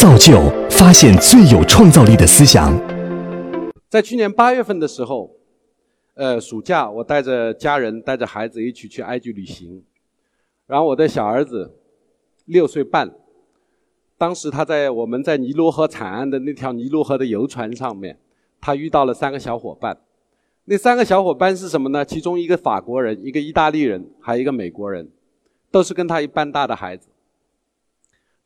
造就发现最有创造力的思想。在去年八月份的时候，呃，暑假我带着家人、带着孩子一起去埃及旅行，然后我的小儿子六岁半，当时他在我们在尼罗河惨案的那条尼罗河的游船上面，他遇到了三个小伙伴。那三个小伙伴是什么呢？其中一个法国人，一个意大利人，还有一个美国人，都是跟他一般大的孩子。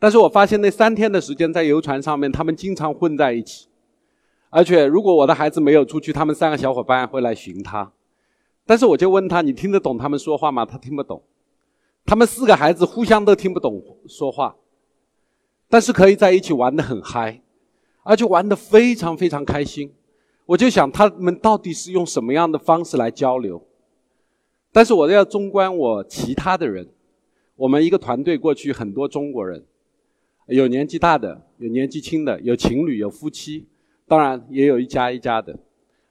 但是我发现那三天的时间在游船上面，他们经常混在一起，而且如果我的孩子没有出去，他们三个小伙伴会来寻他。但是我就问他：“你听得懂他们说话吗？”他听不懂。他们四个孩子互相都听不懂说话，但是可以在一起玩得很嗨，而且玩得非常非常开心。我就想他们到底是用什么样的方式来交流？但是我要纵观我其他的人，我们一个团队过去很多中国人。有年纪大的，有年纪轻的，有情侣，有夫妻，当然也有一家一家的。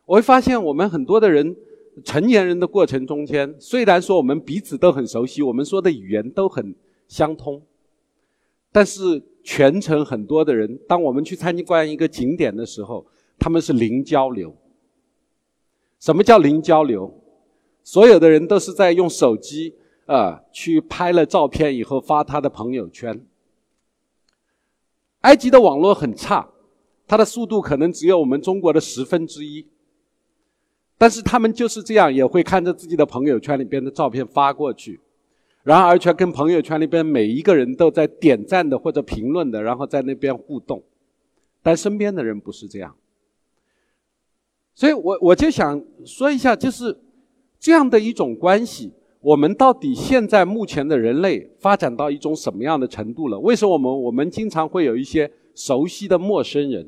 我会发现，我们很多的人，成年人的过程中间，虽然说我们彼此都很熟悉，我们说的语言都很相通，但是全程很多的人，当我们去参观一个景点的时候，他们是零交流。什么叫零交流？所有的人都是在用手机啊去拍了照片以后发他的朋友圈。埃及的网络很差，它的速度可能只有我们中国的十分之一。但是他们就是这样，也会看着自己的朋友圈里边的照片发过去，然而却跟朋友圈里边每一个人都在点赞的或者评论的，然后在那边互动。但身边的人不是这样，所以我我就想说一下，就是这样的一种关系。我们到底现在目前的人类发展到一种什么样的程度了？为什么我们我们经常会有一些熟悉的陌生人？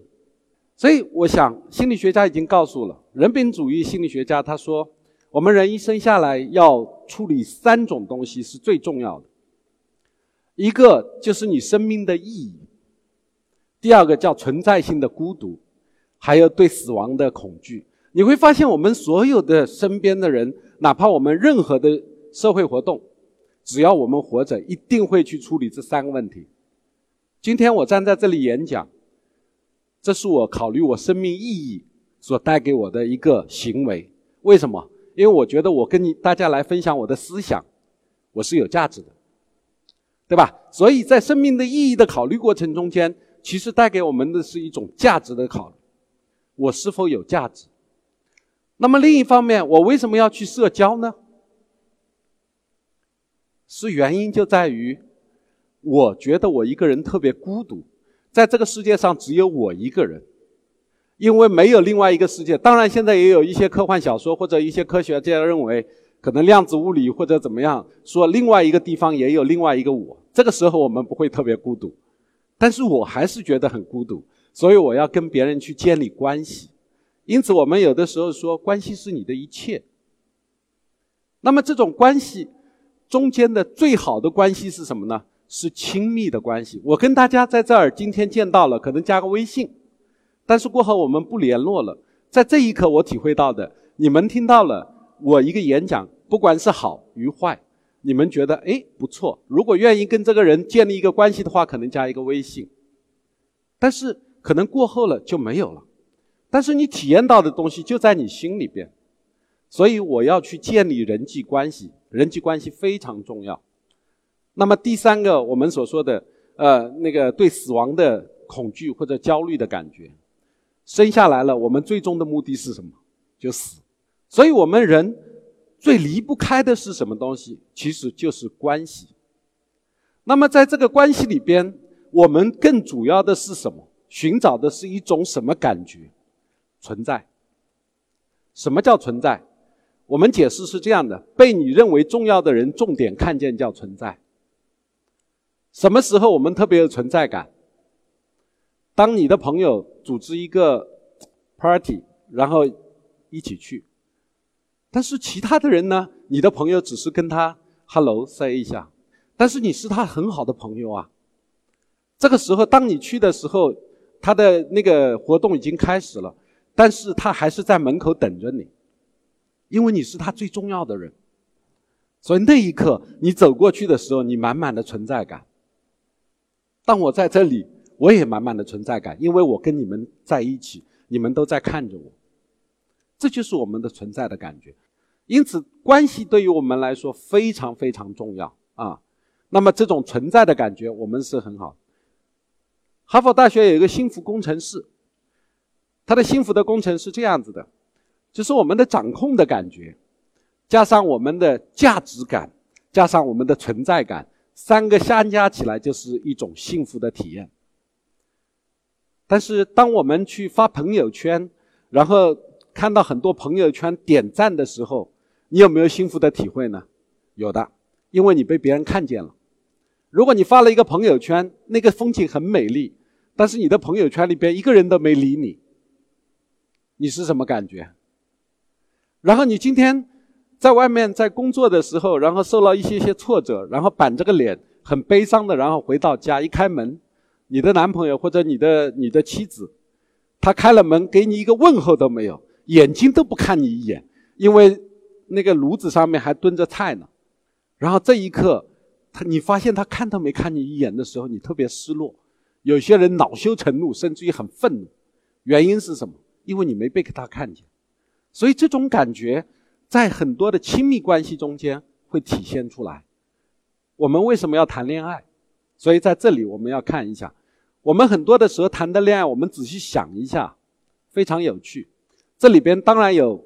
所以我想，心理学家已经告诉了人本主义心理学家，他说，我们人一生下来要处理三种东西是最重要的，一个就是你生命的意义，第二个叫存在性的孤独，还有对死亡的恐惧。你会发现，我们所有的身边的人，哪怕我们任何的。社会活动，只要我们活着，一定会去处理这三个问题。今天我站在这里演讲，这是我考虑我生命意义所带给我的一个行为。为什么？因为我觉得我跟你大家来分享我的思想，我是有价值的，对吧？所以在生命的意义的考虑过程中间，其实带给我们的是一种价值的考虑：我是否有价值？那么另一方面，我为什么要去社交呢？是原因就在于，我觉得我一个人特别孤独，在这个世界上只有我一个人，因为没有另外一个世界。当然，现在也有一些科幻小说或者一些科学家认为，可能量子物理或者怎么样，说另外一个地方也有另外一个我。这个时候我们不会特别孤独，但是我还是觉得很孤独，所以我要跟别人去建立关系。因此，我们有的时候说，关系是你的一切。那么这种关系。中间的最好的关系是什么呢？是亲密的关系。我跟大家在这儿今天见到了，可能加个微信，但是过后我们不联络了。在这一刻，我体会到的，你们听到了我一个演讲，不管是好与坏，你们觉得哎不错。如果愿意跟这个人建立一个关系的话，可能加一个微信，但是可能过后了就没有了。但是你体验到的东西就在你心里边，所以我要去建立人际关系。人际关系非常重要。那么第三个，我们所说的，呃，那个对死亡的恐惧或者焦虑的感觉，生下来了，我们最终的目的是什么？就死。所以我们人最离不开的是什么东西？其实就是关系。那么在这个关系里边，我们更主要的是什么？寻找的是一种什么感觉？存在。什么叫存在？我们解释是这样的：被你认为重要的人重点看见叫存在。什么时候我们特别有存在感？当你的朋友组织一个 party，然后一起去，但是其他的人呢？你的朋友只是跟他 hello say 一下，但是你是他很好的朋友啊。这个时候，当你去的时候，他的那个活动已经开始了，但是他还是在门口等着你。因为你是他最重要的人，所以那一刻你走过去的时候，你满满的存在感。当我在这里，我也满满的存在感，因为我跟你们在一起，你们都在看着我。这就是我们的存在的感觉。因此，关系对于我们来说非常非常重要啊。那么，这种存在的感觉，我们是很好。哈佛大学有一个幸福工程师，他的幸福的工程是这样子的，就是我们的掌控的感觉，加上我们的价值感，加上我们的存在感，三个相加起来就是一种幸福的体验。但是，当我们去发朋友圈，然后看到很多朋友圈点赞的时候，你有没有幸福的体会呢？有的，因为你被别人看见了。如果你发了一个朋友圈，那个风景很美丽，但是你的朋友圈里边一个人都没理你，你是什么感觉？然后你今天在外面在工作的时候，然后受了一些些挫折，然后板着个脸很悲伤的，然后回到家一开门。你的男朋友或者你的你的妻子，他开了门给你一个问候都没有，眼睛都不看你一眼，因为那个炉子上面还炖着菜呢。然后这一刻，他你发现他看都没看你一眼的时候，你特别失落。有些人恼羞成怒，甚至于很愤怒。原因是什么？因为你没被他看见。所以这种感觉在很多的亲密关系中间会体现出来。我们为什么要谈恋爱？所以在这里我们要看一下，我们很多的时候谈的恋爱，我们仔细想一下，非常有趣。这里边当然有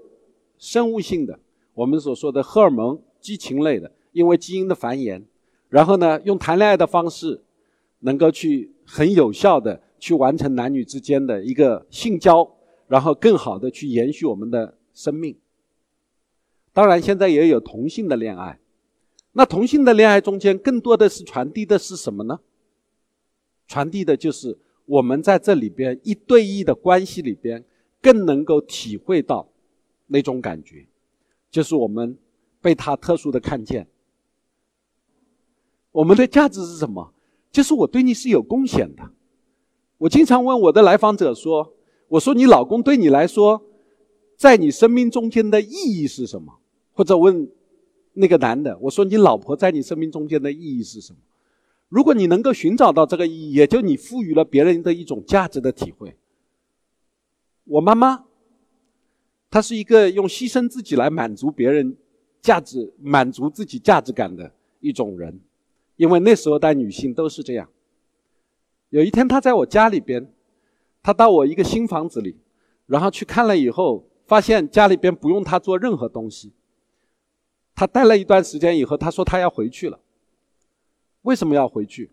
生物性的，我们所说的荷尔蒙、激情类的，因为基因的繁衍，然后呢，用谈恋爱的方式，能够去很有效的去完成男女之间的一个性交，然后更好的去延续我们的生命。当然，现在也有同性的恋爱。那同性的恋爱中间，更多的是传递的是什么呢？传递的就是我们在这里边一对一的关系里边，更能够体会到那种感觉，就是我们被他特殊的看见。我们的价值是什么？就是我对你是有贡献的。我经常问我的来访者说：“我说你老公对你来说，在你生命中间的意义是什么？”或者问。那个男的，我说你老婆在你生命中间的意义是什么？如果你能够寻找到这个意义，也就你赋予了别人的一种价值的体会。我妈妈，她是一个用牺牲自己来满足别人价值、满足自己价值感的一种人，因为那时候的女性都是这样。有一天，她在我家里边，她到我一个新房子里，然后去看了以后，发现家里边不用她做任何东西。他待了一段时间以后，他说他要回去了。为什么要回去？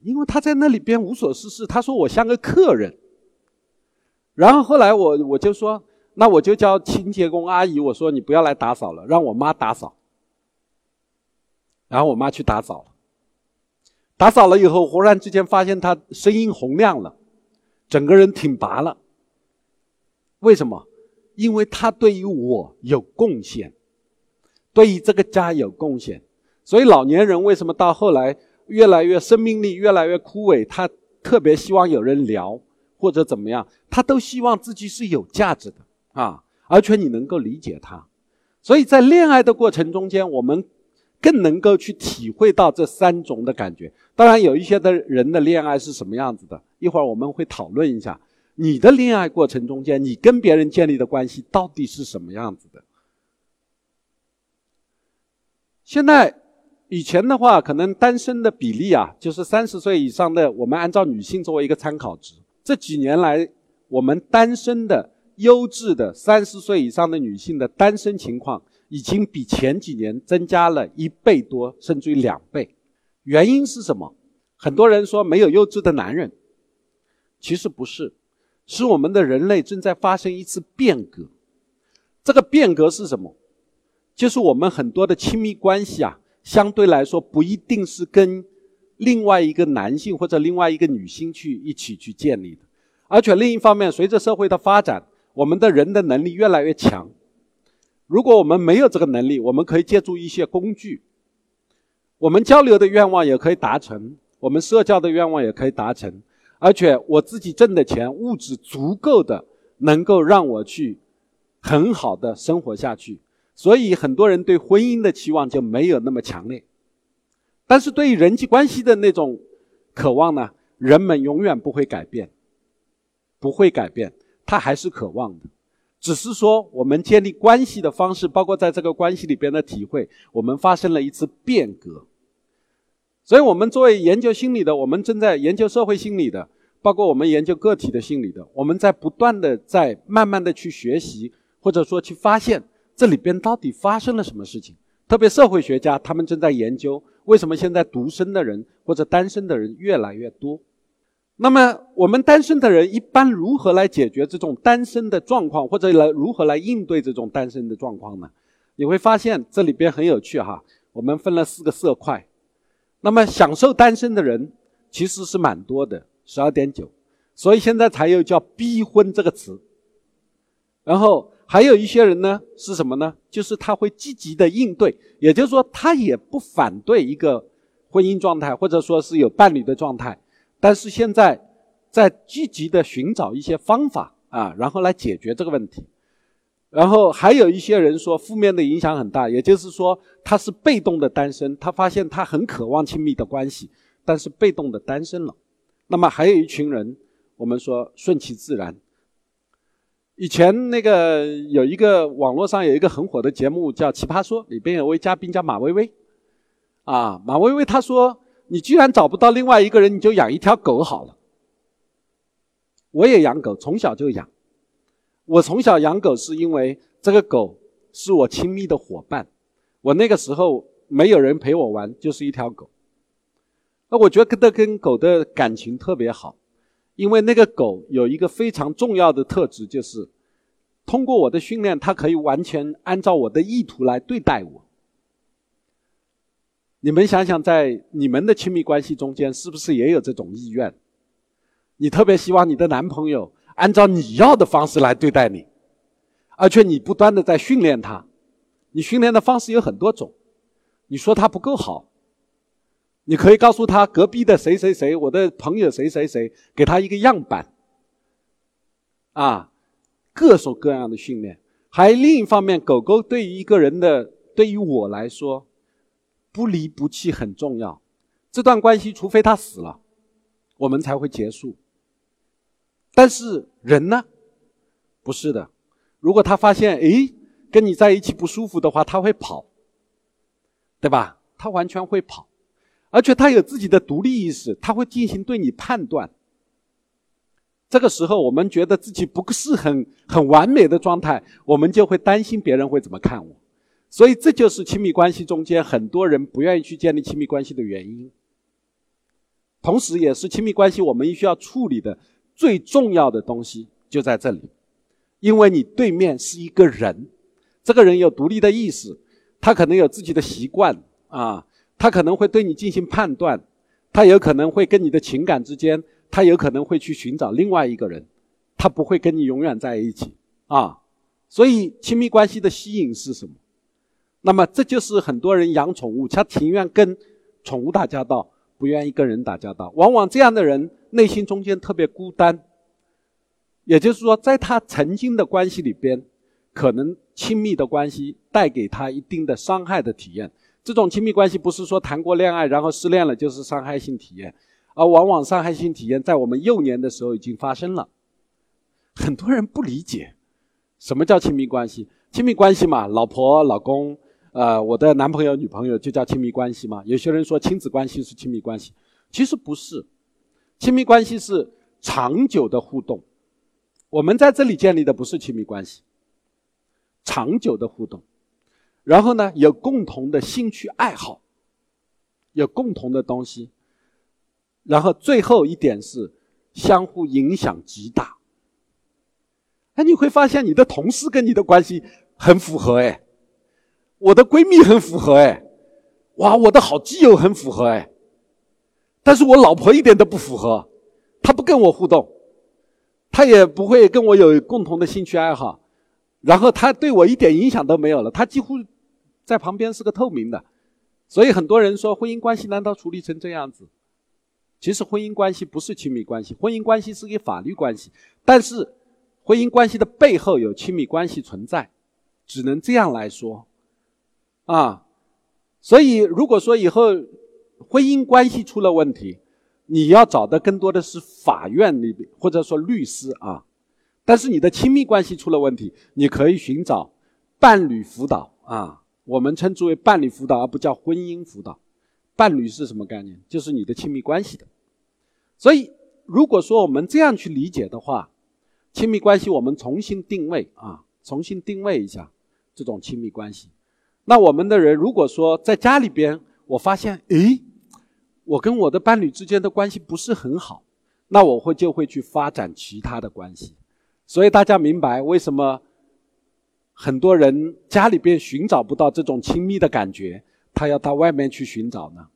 因为他在那里边无所事事。他说我像个客人。然后后来我我就说，那我就叫清洁工阿姨，我说你不要来打扫了，让我妈打扫。然后我妈去打扫了。打扫了以后，忽然之间发现他声音洪亮了，整个人挺拔了。为什么？因为他对于我有贡献。对于这个家有贡献，所以老年人为什么到后来越来越生命力越来越枯萎？他特别希望有人聊或者怎么样，他都希望自己是有价值的啊，而且你能够理解他。所以在恋爱的过程中间，我们更能够去体会到这三种的感觉。当然，有一些的人的恋爱是什么样子的，一会儿我们会讨论一下。你的恋爱过程中间，你跟别人建立的关系到底是什么样子的？现在，以前的话，可能单身的比例啊，就是三十岁以上的，我们按照女性作为一个参考值。这几年来，我们单身的优质的三十岁以上的女性的单身情况，已经比前几年增加了一倍多，甚至于两倍。原因是什么？很多人说没有优质的男人，其实不是，是我们的人类正在发生一次变革。这个变革是什么？就是我们很多的亲密关系啊，相对来说不一定是跟另外一个男性或者另外一个女性去一起去建立的，而且另一方面，随着社会的发展，我们的人的能力越来越强。如果我们没有这个能力，我们可以借助一些工具，我们交流的愿望也可以达成，我们社交的愿望也可以达成，而且我自己挣的钱，物质足够的能够让我去很好的生活下去。所以很多人对婚姻的期望就没有那么强烈，但是对于人际关系的那种渴望呢，人们永远不会改变，不会改变，他还是渴望的，只是说我们建立关系的方式，包括在这个关系里边的体会，我们发生了一次变革。所以，我们作为研究心理的，我们正在研究社会心理的，包括我们研究个体的心理的，我们在不断的在慢慢的去学习，或者说去发现这里边到底发生了什么事情。特别社会学家他们正在研究为什么现在独身的人或者单身的人越来越多。那么，我们单身的人一般如何来解决这种单身的状况，或者来如何来应对这种单身的状况呢？你会发现这里边很有趣哈。我们分了四个色块。那么享受单身的人其实是蛮多的，十二点九，所以现在才有叫逼婚这个词。然后还有一些人呢是什么呢？就是他会积极的应对，也就是说他也不反对一个婚姻状态，或者说是有伴侣的状态，但是现在在积极的寻找一些方法啊，然后来解决这个问题。然后还有一些人说，负面的影响很大，也就是说他是被动的单身，他发现他很渴望亲密的关系，但是被动的单身了。那么还有一群人，我们说顺其自然。以前那个有一个网络上有一个很火的节目叫《奇葩说》，里边有位嘉宾叫马薇薇，啊，马薇薇她说：“你既然找不到另外一个人，你就养一条狗好了。”我也养狗，从小就养。我从小养狗是因为这个狗是我亲密的伙伴，我那个时候没有人陪我玩，就是一条狗。那我觉得跟跟狗的感情特别好，因为那个狗有一个非常重要的特质，就是通过我的训练，它可以完全按照我的意图来对待我。你们想想，在你们的亲密关系中间，是不是也有这种意愿？你特别希望你的男朋友。按照你要的方式来对待你，而且你不断的在训练他，你训练的方式有很多种。你说他不够好，你可以告诉他隔壁的谁谁谁，我的朋友谁谁谁，给他一个样板。啊，各种各样的训练。还另一方面，狗狗对于一个人的，对于我来说，不离不弃很重要。这段关系，除非他死了，我们才会结束。但是人呢，不是的。如果他发现诶跟你在一起不舒服的话，他会跑，对吧？他完全会跑，而且他有自己的独立意识，他会进行对你判断。这个时候，我们觉得自己不是很很完美的状态，我们就会担心别人会怎么看我。所以，这就是亲密关系中间很多人不愿意去建立亲密关系的原因。同时，也是亲密关系我们需要处理的。最重要的东西就在这里，因为你对面是一个人，这个人有独立的意识，他可能有自己的习惯啊，他可能会对你进行判断，他有可能会跟你的情感之间，他有可能会去寻找另外一个人，他不会跟你永远在一起啊。所以亲密关系的吸引是什么？那么这就是很多人养宠物，他情愿跟宠物打交道，不愿意跟人打交道。往往这样的人。内心中间特别孤单，也就是说，在他曾经的关系里边，可能亲密的关系带给他一定的伤害的体验。这种亲密关系不是说谈过恋爱然后失恋了就是伤害性体验，而往往伤害性体验在我们幼年的时候已经发生了。很多人不理解什么叫亲密关系，亲密关系嘛，老婆老公，呃，我的男朋友女朋友就叫亲密关系嘛。有些人说亲子关系是亲密关系，其实不是。亲密关系是长久的互动，我们在这里建立的不是亲密关系。长久的互动，然后呢，有共同的兴趣爱好，有共同的东西，然后最后一点是相互影响极大。哎，你会发现你的同事跟你的关系很符合哎，我的闺蜜很符合哎，哇，我的好基友很符合哎。但是我老婆一点都不符合，她不跟我互动，她也不会跟我有共同的兴趣爱好，然后她对我一点影响都没有了，她几乎在旁边是个透明的，所以很多人说婚姻关系难道处理成这样子？其实婚姻关系不是亲密关系，婚姻关系是个法律关系，但是婚姻关系的背后有亲密关系存在，只能这样来说，啊，所以如果说以后。婚姻关系出了问题，你要找的更多的是法院里边或者说律师啊。但是你的亲密关系出了问题，你可以寻找伴侣辅导啊，我们称之为伴侣辅导，而不叫婚姻辅导。伴侣是什么概念？就是你的亲密关系的。所以，如果说我们这样去理解的话，亲密关系我们重新定位啊，重新定位一下这种亲密关系。那我们的人如果说在家里边，我发现，诶，我跟我的伴侣之间的关系不是很好，那我会就会去发展其他的关系。所以大家明白为什么很多人家里边寻找不到这种亲密的感觉，他要到外面去寻找呢？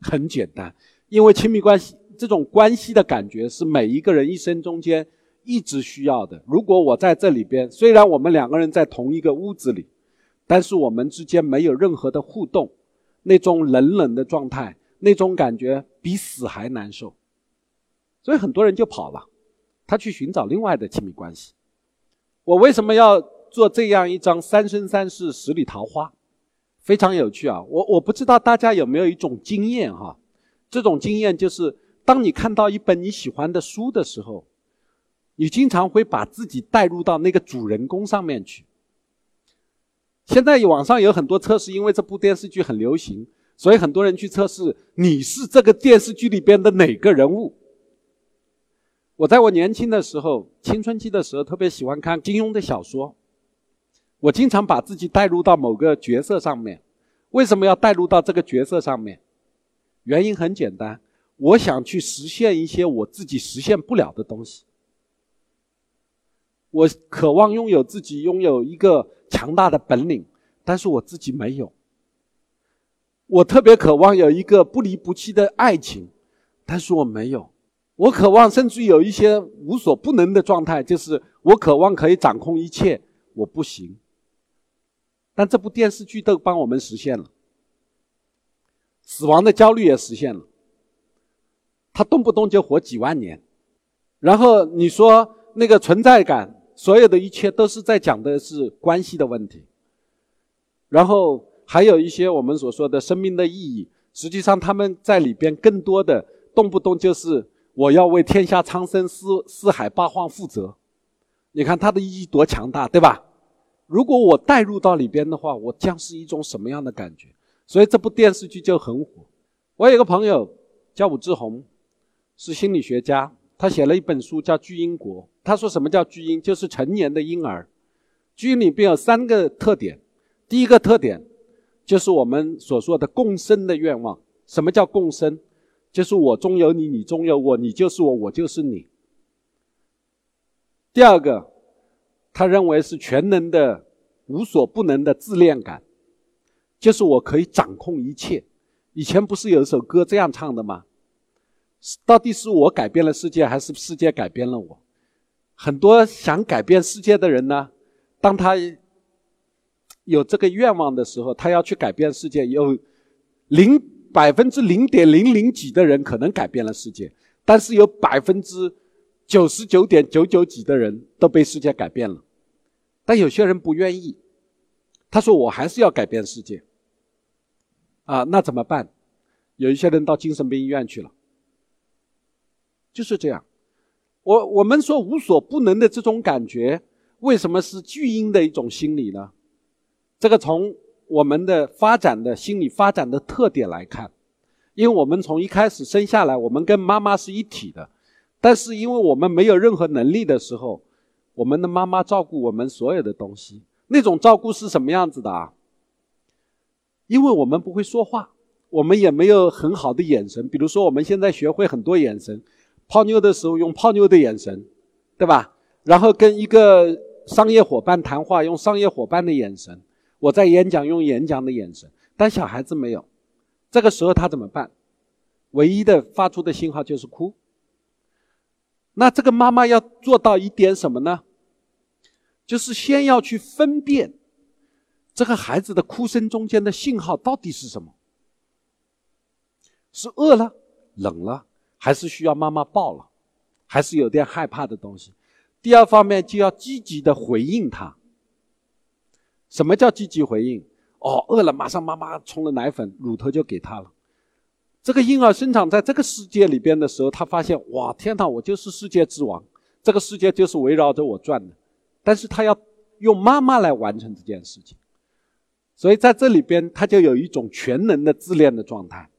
很简单，因为亲密关系这种关系的感觉是每一个人一生中间一直需要的。如果我在这里边，虽然我们两个人在同一个屋子里，但是我们之间没有任何的互动，那种冷冷的状态，那种感觉比死还难受。所以很多人就跑了。他去寻找另外的亲密关系。我为什么要做这样一张三生三世十里桃花？非常有趣啊！我我不知道大家有没有一种经验哈？这种经验就是，当你看到一本你喜欢的书的时候，你经常会把自己带入到那个主人公上面去。现在网上有很多测试，因为这部电视剧很流行，所以很多人去测试你是这个电视剧里边的哪个人物。我在我年轻的时候，青春期的时候，特别喜欢看金庸的小说。我经常把自己带入到某个角色上面。为什么要带入到这个角色上面？原因很简单，我想去实现一些我自己实现不了的东西。我渴望拥有自己拥有一个强大的本领，但是我自己没有。我特别渴望有一个不离不弃的爱情，但是我没有。我渴望，甚至有一些无所不能的状态，就是我渴望可以掌控一切，我不行。但这部电视剧都帮我们实现了，死亡的焦虑也实现了。他动不动就活几万年，然后你说那个存在感，所有的一切都是在讲的是关系的问题。然后还有一些我们所说的生命的意义，实际上他们在里边更多的动不动就是。我要为天下苍生、四四海八荒负责，你看它的意义多强大，对吧？如果我带入到里边的话，我将是一种什么样的感觉？所以这部电视剧就很火。我有个朋友叫武志红，是心理学家，他写了一本书叫《巨婴国》。他说什么叫巨婴？就是成年的婴儿。巨婴里边有三个特点，第一个特点就是我们所说的共生的愿望。什么叫共生？就是我中有你，你中有我，你就是我，我就是你。第二个，他认为是全能的、无所不能的自恋感，就是我可以掌控一切。以前不是有一首歌这样唱的吗？到底是我改变了世界，还是世界改变了我？很多想改变世界的人呢，当他有这个愿望的时候，他要去改变世界，有零。百分之零点零零几的人可能改变了世界，但是有百分之九十九点九九几的人都被世界改变了。但有些人不愿意，他说：“我还是要改变世界。”啊，那怎么办？有一些人到精神病医院去了。就是这样。我我们说无所不能的这种感觉，为什么是巨婴的一种心理呢？这个从。我们的发展的心理发展的特点来看，因为我们从一开始生下来，我们跟妈妈是一体的，但是因为我们没有任何能力的时候，我们的妈妈照顾我们所有的东西。那种照顾是什么样子的啊？因为我们不会说话，我们也没有很好的眼神。比如说，我们现在学会很多眼神，泡妞的时候用泡妞的眼神，对吧？然后跟一个商业伙伴谈话，用商业伙伴的眼神。我在演讲用演讲的眼神，但小孩子没有，这个时候他怎么办？唯一的发出的信号就是哭。那这个妈妈要做到一点什么呢？就是先要去分辨这个孩子的哭声中间的信号到底是什么？是饿了、冷了，还是需要妈妈抱了，还是有点害怕的东西？第二方面就要积极的回应他。什么叫积极回应？哦，饿了马上妈妈冲了奶粉、乳头就给他了。这个婴儿生长在这个世界里边的时候，他发现哇，天哪，我就是世界之王，这个世界就是围绕着我转的。但是他要用妈妈来完成这件事情，所以在这里边他就有一种全能的自恋的状态。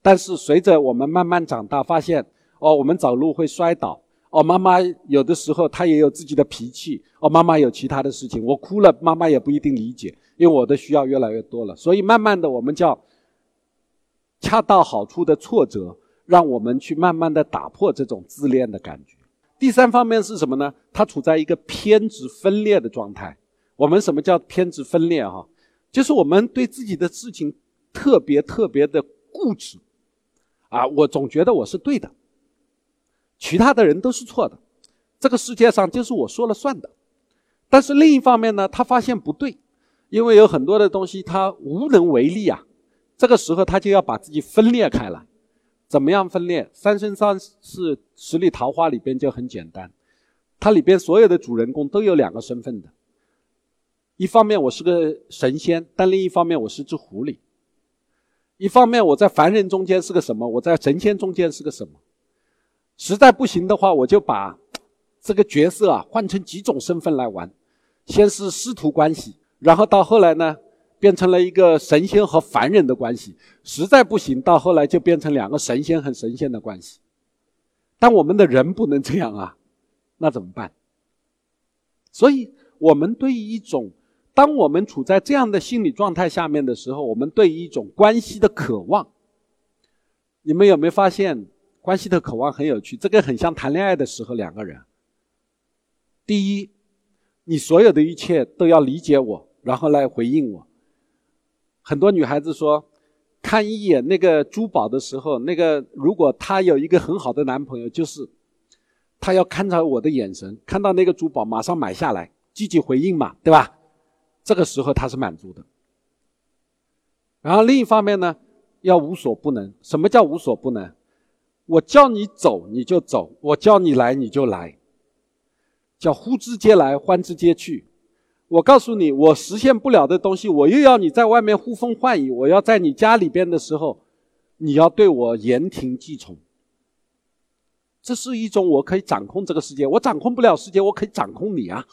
但是随着我们慢慢长大，发现哦，我们走路会摔倒，哦，妈妈有的时候她也有自己的脾气，哦，妈妈有其他的事情，我哭了，妈妈也不一定理解，因为我的需要越来越多了。所以慢慢的，我们叫恰到好处的挫折，让我们去慢慢的打破这种自恋的感觉。第三方面是什么呢？他处在一个偏执分裂的状态。我们什么叫偏执分裂？哈，就是我们对自己的事情特别特别的固执。啊，我总觉得我是对的，其他的人都是错的，这个世界上就是我说了算的。但是另一方面呢，他发现不对，因为有很多的东西他无能为力啊。这个时候他就要把自己分裂开来，怎么样分裂？《三生三世十里桃花》里边就很简单，它里边所有的主人公都有两个身份的，一方面我是个神仙，但另一方面我是只狐狸。一方面我在凡人中间是个什么，我在神仙中间是个什么，实在不行的话，我就把这个角色啊换成几种身份来玩，先是师徒关系，然后到后来呢变成了一个神仙和凡人的关系，实在不行，到后来就变成两个神仙和神仙的关系。但我们的人不能这样啊，那怎么办？所以我们对于一种。当我们处在这样的心理状态下面的时候，我们对于一种关系的渴望，你们有没有发现，关系的渴望很有趣？这个很像谈恋爱的时候两个人。第一，你所有的一切都要理解我，然后来回应我。很多女孩子说，看一眼那个珠宝的时候，那个如果她有一个很好的男朋友，就是她要看着我的眼神，看到那个珠宝马上买下来，积极回应嘛，对吧？这个时候他是满足的，然后另一方面呢，要无所不能。什么叫无所不能？我叫你走你就走，我叫你来你就来，叫呼之皆来欢之皆去。我告诉你，我实现不了的东西，我又要你在外面呼风唤雨，我要在你家里边的时候，你要对我言听计从。这是一种我可以掌控这个世界，我掌控不了世界，我可以掌控你啊。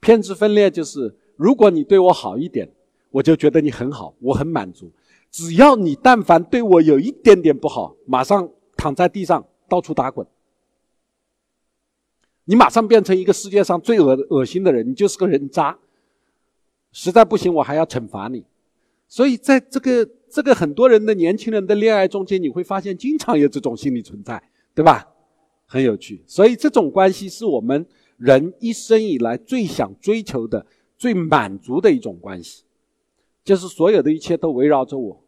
偏执分裂就是。如果你对我好一点，我就觉得你很好，我很满足。只要你但凡对我有一点点不好，马上躺在地上到处打滚，你马上变成一个世界上最恶恶心的人，你就是个人渣。实在不行，我还要惩罚你。所以在这个这个很多人的年轻人的恋爱中间，你会发现经常有这种心理存在，对吧？很有趣。所以这种关系是我们人一生以来最想追求的。最满足的一种关系，就是所有的一切都围绕着我，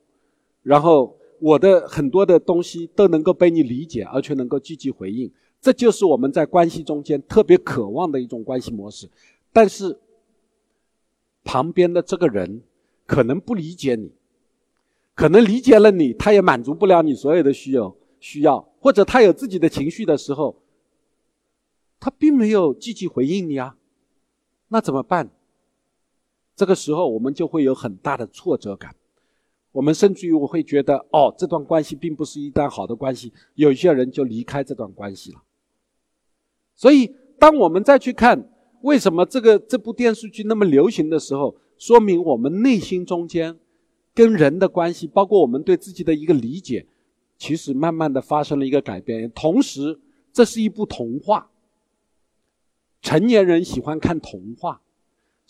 然后我的很多的东西都能够被你理解，而且能够积极回应。这就是我们在关系中间特别渴望的一种关系模式。但是，旁边的这个人可能不理解你，可能理解了你，他也满足不了你所有的需要，需要或者他有自己的情绪的时候，他并没有积极回应你啊，那怎么办？这个时候，我们就会有很大的挫折感，我们甚至于我会觉得，哦，这段关系并不是一段好的关系，有些人就离开这段关系了。所以，当我们再去看为什么这个这部电视剧那么流行的时候，说明我们内心中间跟人的关系，包括我们对自己的一个理解，其实慢慢的发生了一个改变。同时，这是一部童话，成年人喜欢看童话。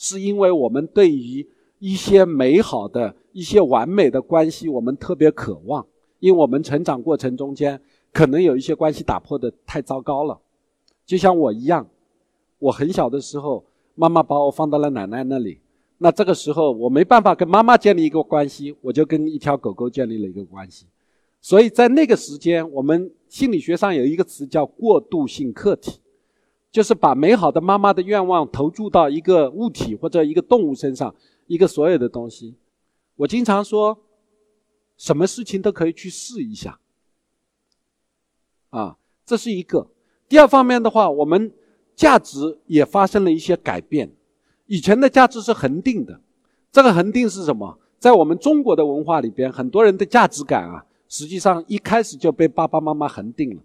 是因为我们对于一些美好的一些完美的关系，我们特别渴望。因为我们成长过程中间，可能有一些关系打破的太糟糕了。就像我一样，我很小的时候，妈妈把我放到了奶奶那里。那这个时候，我没办法跟妈妈建立一个关系，我就跟一条狗狗建立了一个关系。所以在那个时间，我们心理学上有一个词叫过渡性客体。就是把美好的妈妈的愿望投注到一个物体或者一个动物身上，一个所有的东西。我经常说，什么事情都可以去试一下。啊，这是一个。第二方面的话，我们价值也发生了一些改变。以前的价值是恒定的，这个恒定是什么？在我们中国的文化里边，很多人的价值感啊，实际上一开始就被爸爸妈妈恒定了，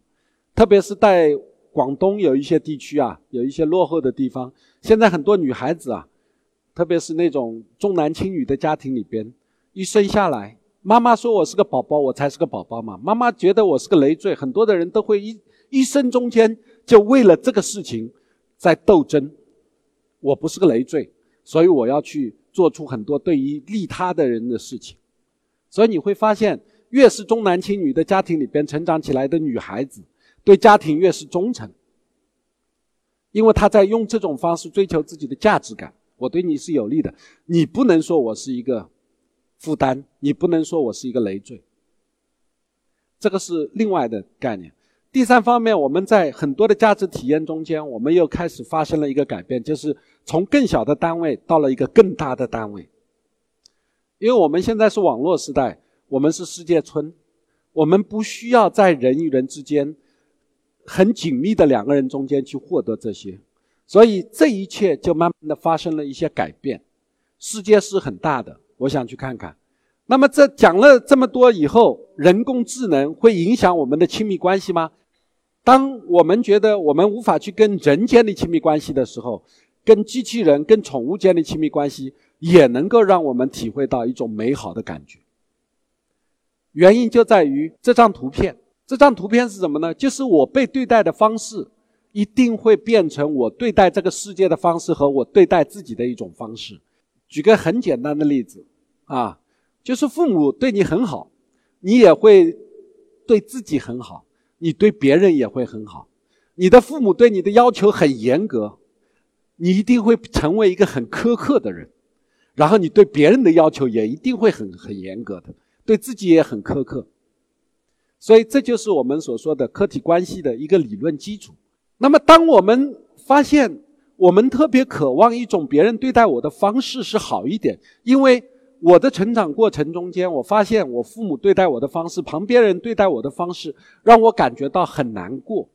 特别是在广东有一些地区啊，有一些落后的地方，现在很多女孩子啊，特别是那种重男轻女的家庭里边，一生下来，妈妈说我是个宝宝，我才是个宝宝嘛，妈妈觉得我是个累赘，很多的人都会一一生中间就为了这个事情在斗争，我不是个累赘，所以我要去做出很多对于利他的人的事情，所以你会发现。越是重男轻女的家庭里边成长起来的女孩子，对家庭越是忠诚，因为她在用这种方式追求自己的价值感。我对你是有利的，你不能说我是一个负担，你不能说我是一个累赘。这个是另外的概念。第三方面，我们在很多的价值体验中间，我们又开始发生了一个改变，就是从更小的单位到了一个更大的单位。因为我们现在是网络时代。我们是世界村，我们不需要在人与人之间很紧密的两个人中间去获得这些，所以这一切就慢慢的发生了一些改变。世界是很大的，我想去看看。那么这讲了这么多以后，人工智能会影响我们的亲密关系吗？当我们觉得我们无法去跟人建立亲密关系的时候，跟机器人、跟宠物建立亲密关系，也能够让我们体会到一种美好的感觉。原因就在于这张图片，这张图片是什么呢？就是我被对待的方式，一定会变成我对待这个世界的方式和我对待自己的一种方式。举个很简单的例子，啊，就是父母对你很好，你也会对自己很好，你对别人也会很好。你的父母对你的要求很严格，你一定会成为一个很苛刻的人，然后你对别人的要求也一定会很很严格的。对自己也很苛刻，所以这就是我们所说的客体关系的一个理论基础。那么，当我们发现我们特别渴望一种别人对待我的方式是好一点，因为我的成长过程中间，我发现我父母对待我的方式，旁边人对待我的方式，让我感觉到很难过。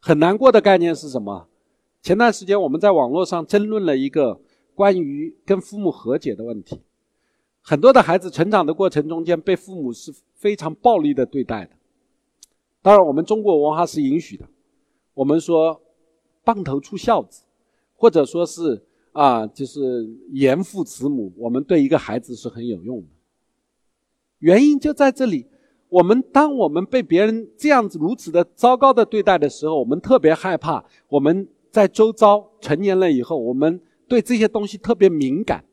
很难过的概念是什么？前段时间我们在网络上争论了一个关于跟父母和解的问题。很多的孩子成长的过程中间，被父母是非常暴力的对待的。当然，我们中国文化是允许的。我们说“棒头出孝子”，或者说是啊，就是严父慈母，我们对一个孩子是很有用的。原因就在这里：我们当我们被别人这样子如此的糟糕的对待的时候，我们特别害怕。我们在周遭成年了以后，我们对这些东西特别敏感。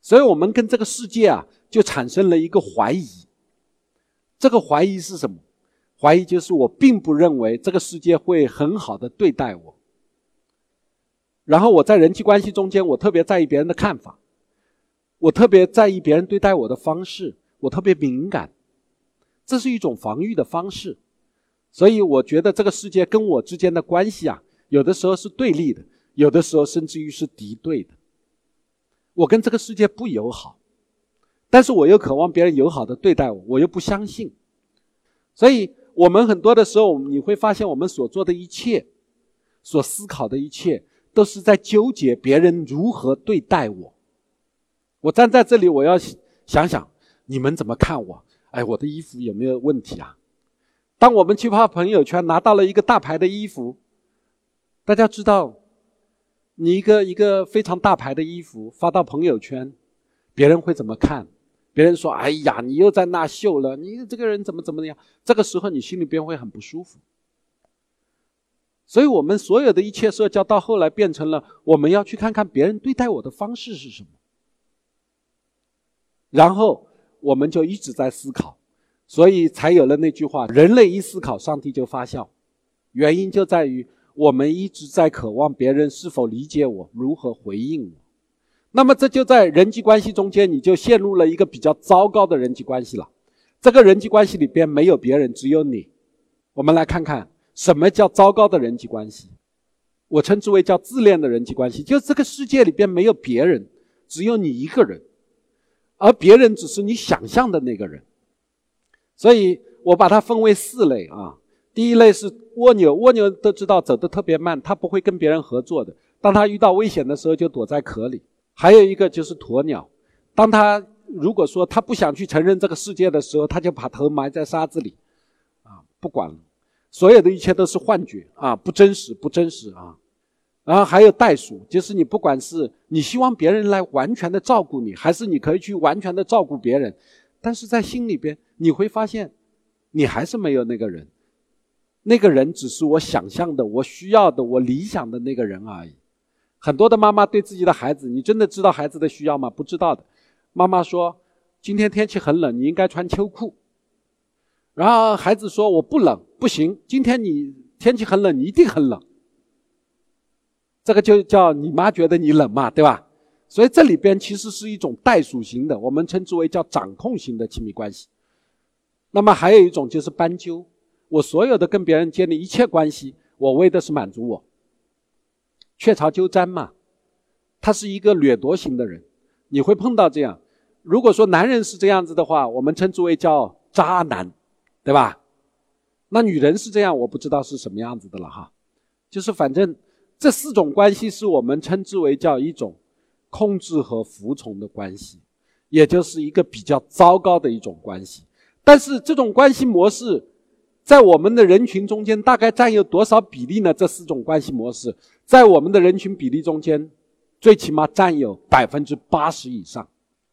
所以我们跟这个世界啊，就产生了一个怀疑。这个怀疑是什么？怀疑就是我并不认为这个世界会很好的对待我。然后我在人际关系中间，我特别在意别人的看法，我特别在意别人对待我的方式，我特别敏感。这是一种防御的方式。所以我觉得这个世界跟我之间的关系啊，有的时候是对立的，有的时候甚至于是敌对的。我跟这个世界不友好，但是我又渴望别人友好的对待我，我又不相信，所以我们很多的时候，你会发现我们所做的一切，所思考的一切，都是在纠结别人如何对待我。我站在这里，我要想想你们怎么看我？哎，我的衣服有没有问题啊？当我们去发朋友圈，拿到了一个大牌的衣服，大家知道。你一个一个非常大牌的衣服发到朋友圈，别人会怎么看？别人说：“哎呀，你又在那秀了，你这个人怎么怎么样？”这个时候你心里边会很不舒服。所以，我们所有的一切社交到后来变成了我们要去看看别人对待我的方式是什么，然后我们就一直在思考，所以才有了那句话：“人类一思考，上帝就发笑。”原因就在于。我们一直在渴望别人是否理解我，如何回应我。那么这就在人际关系中间，你就陷入了一个比较糟糕的人际关系了。这个人际关系里边没有别人，只有你。我们来看看什么叫糟糕的人际关系。我称之为叫自恋的人际关系，就是这个世界里边没有别人，只有你一个人，而别人只是你想象的那个人。所以我把它分为四类啊。第一类是蜗牛，蜗牛都知道走得特别慢，它不会跟别人合作的。当它遇到危险的时候，就躲在壳里。还有一个就是鸵鸟，当它如果说他不想去承认这个世界的时候，他就把头埋在沙子里，啊，不管了，所有的一切都是幻觉啊，不真实，不真实啊。然后还有袋鼠，就是你不管是你希望别人来完全的照顾你，还是你可以去完全的照顾别人，但是在心里边你会发现，你还是没有那个人，那个人只是我想象的、我需要的、我理想的那个人而已。很多的妈妈对自己的孩子，你真的知道孩子的需要吗？不知道的。妈妈说：“今天天气很冷，你应该穿秋裤。”然后孩子说：“我不冷，不行。今天你天气很冷，你一定很冷。”这个就叫你妈觉得你冷嘛，对吧？所以这里边其实是一种代数型的，我们称之为叫掌控型的亲密关系。那么还有一种就是斑鸠，我所有的跟别人建立一切关系，我为的是满足我。雀巢鸠占嘛，他是一个掠夺型的人，你会碰到这样。如果说男人是这样子的话，我们称之为叫渣男，对吧？那女人是这样，我不知道是什么样子的了哈。就是反正这四种关系是我们称之为叫一种控制和服从的关系，也就是一个比较糟糕的一种关系。但是这种关系模式。在我们的人群中间，大概占有多少比例呢？这四种关系模式，在我们的人群比例中间，最起码占有百分之八十以上。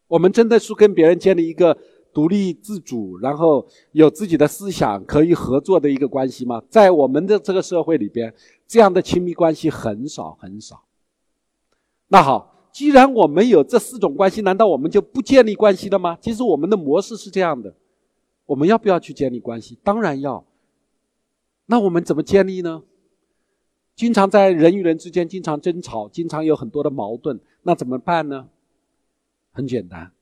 我们真的是跟别人建立一个独立自主，然后有自己的思想，可以合作的一个关系吗？在我们的这个社会里边，这样的亲密关系很少很少。那好，既然我们有这四种关系，难道我们就不建立关系了吗？其实我们的模式是这样的。我们要不要去建立关系？当然要。那我们怎么建立呢？经常在人与人之间经常争吵，经常有很多的矛盾，那怎么办呢？很简单，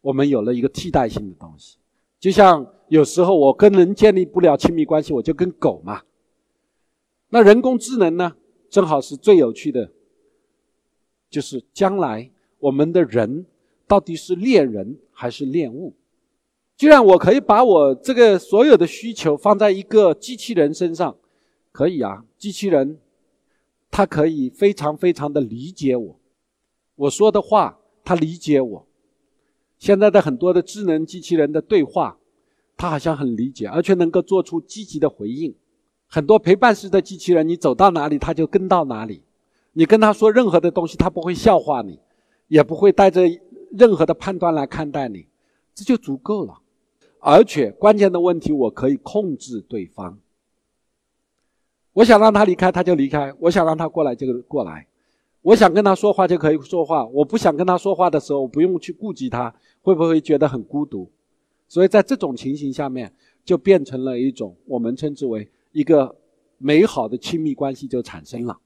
我们有了一个替代性的东西。就像有时候我跟人建立不了亲密关系，我就跟狗嘛。那人工智能呢？正好是最有趣的，就是将来我们的人到底是恋人还是恋物？既然我可以把我这个所有的需求放在一个机器人身上，可以啊，机器人，它可以非常非常的理解我，我说的话，它理解我。现在的很多的智能机器人的对话，它好像很理解，而且能够做出积极的回应。很多陪伴式的机器人，你走到哪里，它就跟到哪里。你跟它说任何的东西，它不会笑话你，也不会带着任何的判断来看待你，这就足够了。而且关键的问题，我可以控制对方。我想让他离开，他就离开；我想让他过来，就过来；我想跟他说话，就可以说话。我不想跟他说话的时候，我不用去顾及他，会不会觉得很孤独？所以在这种情形下面，就变成了一种我们称之为一个美好的亲密关系就产生了。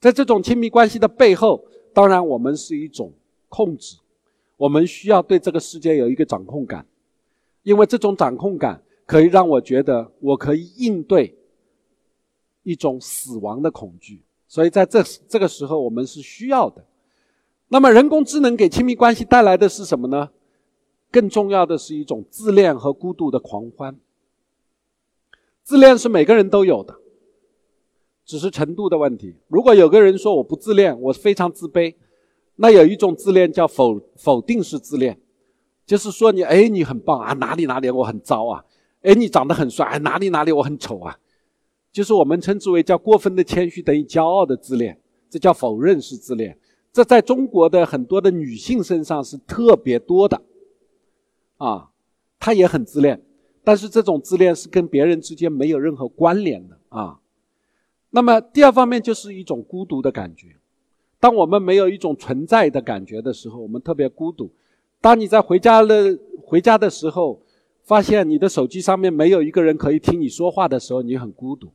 在这种亲密关系的背后，当然我们是一种控制，我们需要对这个世界有一个掌控感。因为这种掌控感可以让我觉得我可以应对一种死亡的恐惧，所以在这这个时候我们是需要的。那么人工智能给亲密关系带来的是什么呢？更重要的是一种自恋和孤独的狂欢。自恋是每个人都有的，只是程度的问题。如果有个人说我不自恋，我非常自卑，那有一种自恋叫否否定式自恋。就是说你哎，你很棒啊，哪里哪里我很糟啊，哎，你长得很帅，哪里哪里我很丑啊，就是我们称之为叫过分的谦虚等于骄傲的自恋，这叫否认式自恋。这在中国的很多的女性身上是特别多的，啊，她也很自恋，但是这种自恋是跟别人之间没有任何关联的啊。那么第二方面就是一种孤独的感觉，当我们没有一种存在的感觉的时候，我们特别孤独。当你在回家了回家的时候，发现你的手机上面没有一个人可以听你说话的时候，你很孤独。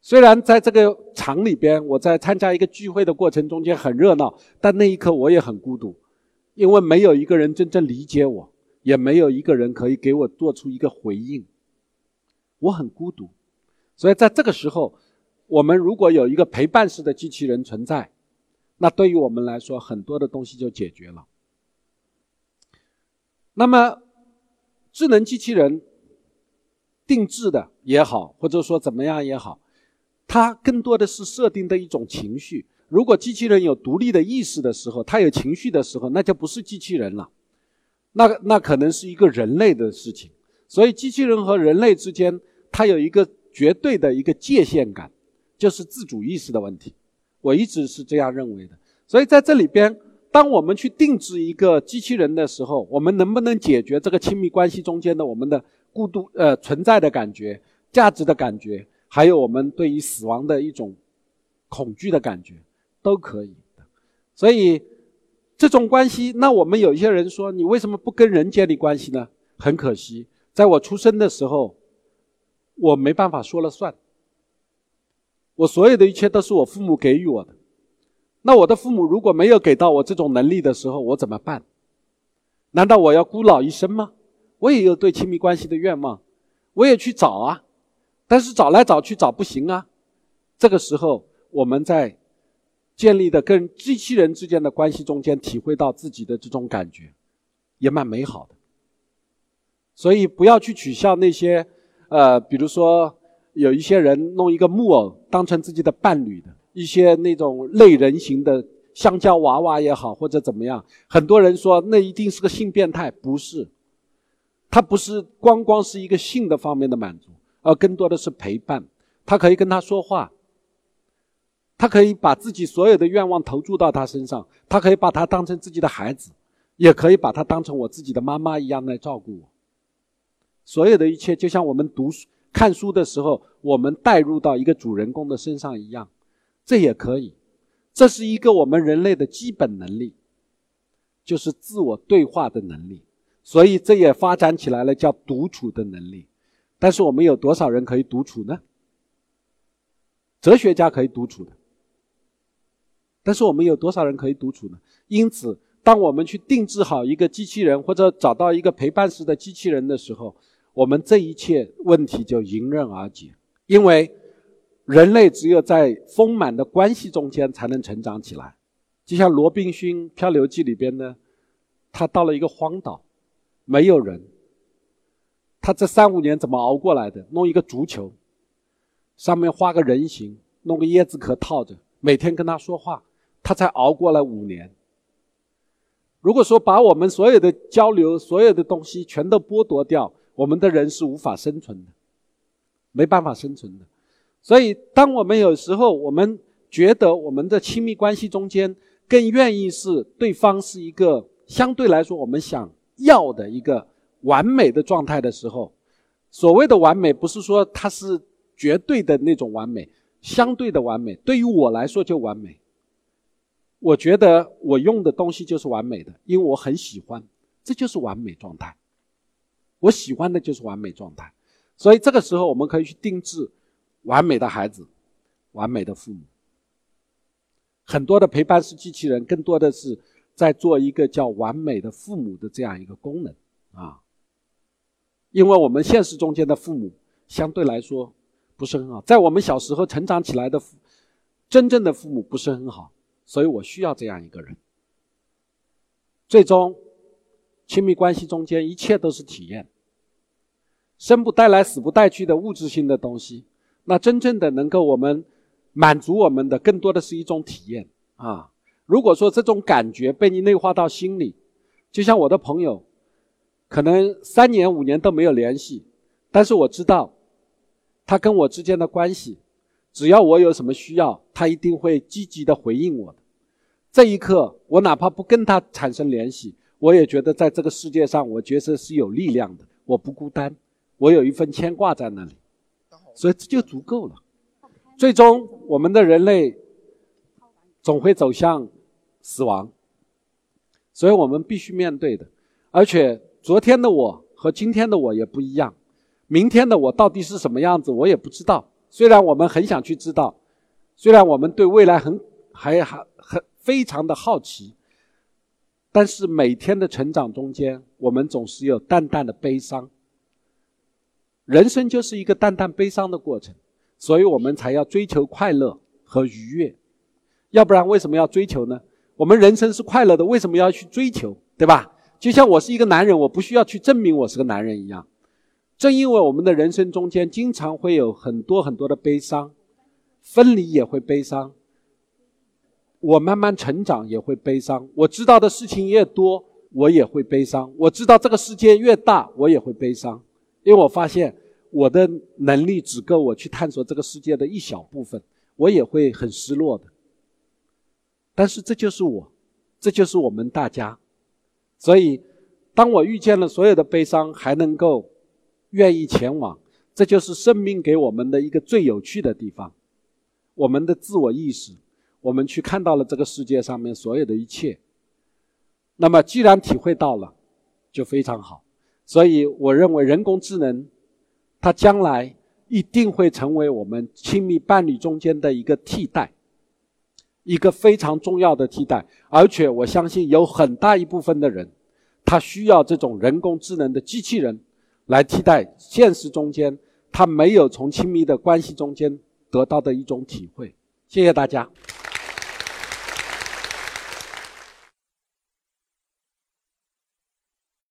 虽然在这个场里边，我在参加一个聚会的过程中间很热闹，但那一刻我也很孤独，因为没有一个人真正理解我，也没有一个人可以给我做出一个回应。我很孤独，所以在这个时候，我们如果有一个陪伴式的机器人存在。那对于我们来说，很多的东西就解决了。那么，智能机器人定制的也好，或者说怎么样也好，它更多的是设定的一种情绪，如果机器人有独立的意识的时候，它有情绪的时候，那就不是机器人了，那那可能是一个人类的事情。所以，机器人和人类之间，它有一个绝对的一个界限感，就是自主意识的问题。我一直是这样认为的。所以，在这里边，当我们去定制一个机器人的时候，我们能不能解决这个亲密关系中间的我们的孤独呃存在的感觉、价值的感觉，还有我们对于死亡的一种恐惧的感觉？都可以，所以这种关系，那我们有一些人说，你为什么不跟人建立关系呢？很可惜，在我出生的时候，我没办法说了算，我所有的一切都是我父母给予我的。那我的父母如果没有给到我这种能力的时候，我怎么办？难道我要孤老一生吗？我也有对亲密关系的愿望，我也去找啊，但是找来找去找不行啊。这个时候，我们在。建立的跟机器人之间的关系中间，体会到自己的这种感觉，也蛮美好的。所以不要去取笑那些，呃，比如说有一些人弄一个木偶当成自己的伴侣的，一些那种类人形的香蕉娃娃也好，或者怎么样，很多人说那一定是个性变态，不是，他不是光光是一个性的方面的满足，而更多的是陪伴，他可以跟他说话。他可以把自己所有的愿望投注到他身上，他可以把他当成自己的孩子，也可以把他当成我自己的妈妈一样来照顾我。所有的一切就像我们读书、看书的时候，我们带入到一个主人公的身上一样，这也可以。这是一个我们人类的基本能力，就是自我对话的能力。所以这也发展起来了，叫独处的能力。但是我们有多少人可以独处呢？哲学家可以独处的。但是我们有多少人可以独处呢？因此，当我们去定制好一个机器人，或者找到一个陪伴式的机器人的时候，我们这一切问题就迎刃而解。因为人类只有在丰满的关系中间才能成长起来。就像罗宾逊漂流记里边呢，他到了一个荒岛，没有人，他这三五年怎么熬过来的？弄一个足球，上面画个人形，弄个椰子壳套着，每天跟他说话。他才熬过来五年。如果说把我们所有的交流、所有的东西全都剥夺掉，我们的人是无法生存的，没办法生存的。所以，当我们有时候我们觉得我们的亲密关系中间更愿意是对方是一个相对来说我们想要的一个完美的状态的时候，所谓的完美不是说它是绝对的那种完美，相对的完美，对于我来说就完美。我觉得我用的东西就是完美的，因为我很喜欢，这就是完美状态。我喜欢的就是完美状态，所以这个时候我们可以去定制完美的孩子，完美的父母。很多的陪伴式机器人，更多的是在做一个叫完美的父母的这样一个功能啊。因为我们现实中间的父母相对来说不是很好，在我们小时候成长起来的真正的父母不是很好。所以我需要这样一个人。最终，亲密关系中间一切都是体验，生不带来死不带去的物质性的东西。那真正的能够我们满足我们的，更多的是一种体验啊。如果说这种感觉被你内化到心里，就像我的朋友，可能三年五年都没有联系，但是我知道，他跟我之间的关系，只要我有什么需要，他一定会积极的回应我的。这一刻，我哪怕不跟他产生联系，我也觉得在这个世界上，我觉得是有力量的，我不孤单，我有一份牵挂在那里，所以这就足够了。最终，我们的人类总会走向死亡，所以我们必须面对的。而且，昨天的我和今天的我也不一样，明天的我到底是什么样子，我也不知道。虽然我们很想去知道，虽然我们对未来很还还很。非常的好奇，但是每天的成长中间，我们总是有淡淡的悲伤。人生就是一个淡淡悲伤的过程，所以我们才要追求快乐和愉悦。要不然为什么要追求呢？我们人生是快乐的，为什么要去追求？对吧？就像我是一个男人，我不需要去证明我是个男人一样。正因为我们的人生中间经常会有很多很多的悲伤，分离也会悲伤。我慢慢成长也会悲伤。我知道的事情越多，我也会悲伤。我知道这个世界越大，我也会悲伤，因为我发现我的能力只够我去探索这个世界的一小部分，我也会很失落的。但是这就是我，这就是我们大家。所以，当我遇见了所有的悲伤，还能够愿意前往，这就是生命给我们的一个最有趣的地方。我们的自我意识。我们去看到了这个世界上面所有的一切，那么既然体会到了，就非常好。所以我认为人工智能，它将来一定会成为我们亲密伴侣中间的一个替代，一个非常重要的替代。而且我相信有很大一部分的人，他需要这种人工智能的机器人来替代现实中间他没有从亲密的关系中间得到的一种体会。谢谢大家。